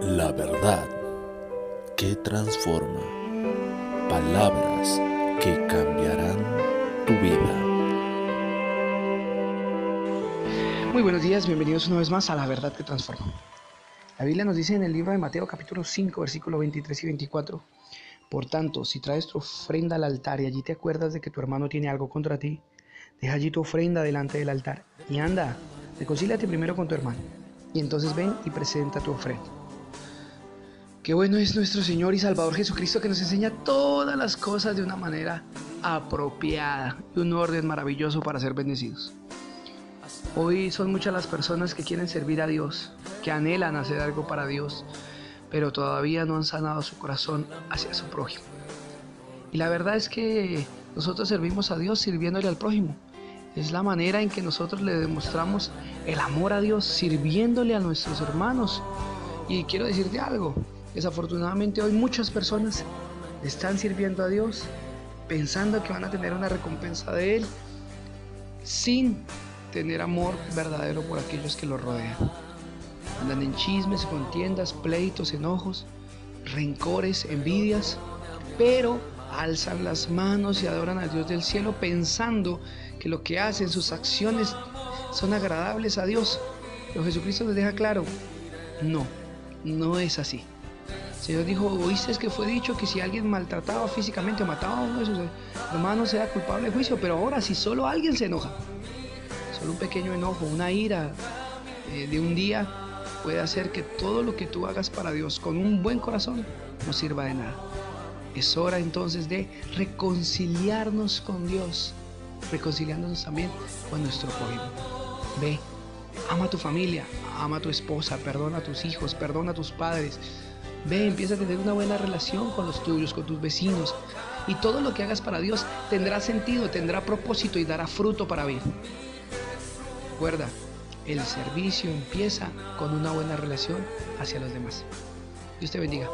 La verdad que transforma. Palabras que cambiarán tu vida. Muy buenos días, bienvenidos una vez más a La verdad que transforma. La Biblia nos dice en el libro de Mateo capítulo 5, versículos 23 y 24. Por tanto, si traes tu ofrenda al altar y allí te acuerdas de que tu hermano tiene algo contra ti, deja allí tu ofrenda delante del altar y anda, reconcíliate primero con tu hermano y entonces ven y presenta tu ofrenda. Qué bueno es nuestro Señor y Salvador Jesucristo que nos enseña todas las cosas de una manera apropiada y un orden maravilloso para ser bendecidos. Hoy son muchas las personas que quieren servir a Dios, que anhelan hacer algo para Dios, pero todavía no han sanado su corazón hacia su prójimo. Y la verdad es que nosotros servimos a Dios sirviéndole al prójimo. Es la manera en que nosotros le demostramos el amor a Dios sirviéndole a nuestros hermanos. Y quiero decirte algo, desafortunadamente hoy muchas personas están sirviendo a Dios pensando que van a tener una recompensa de Él sin tener amor verdadero por aquellos que lo rodean. Andan en chismes, contiendas, pleitos, enojos, rencores, envidias, pero alzan las manos y adoran al Dios del cielo pensando que lo que hacen, sus acciones, son agradables a Dios. Pero Jesucristo les deja claro, no, no es así. Señor dijo, oíste que fue dicho que si alguien maltrataba físicamente o mataba a uno de sus hermanos era culpable de juicio, pero ahora si solo alguien se enoja, solo un pequeño enojo, una ira eh, de un día puede hacer que todo lo que tú hagas para Dios con un buen corazón no sirva de nada. Es hora entonces de reconciliarnos con Dios, reconciliándonos también con nuestro prójimo. Ve, ama a tu familia, ama a tu esposa, perdona a tus hijos, perdona a tus padres. Ve, empieza a tener una buena relación con los tuyos, con tus vecinos. Y todo lo que hagas para Dios tendrá sentido, tendrá propósito y dará fruto para bien. Recuerda, el servicio empieza con una buena relación hacia los demás. Dios te bendiga.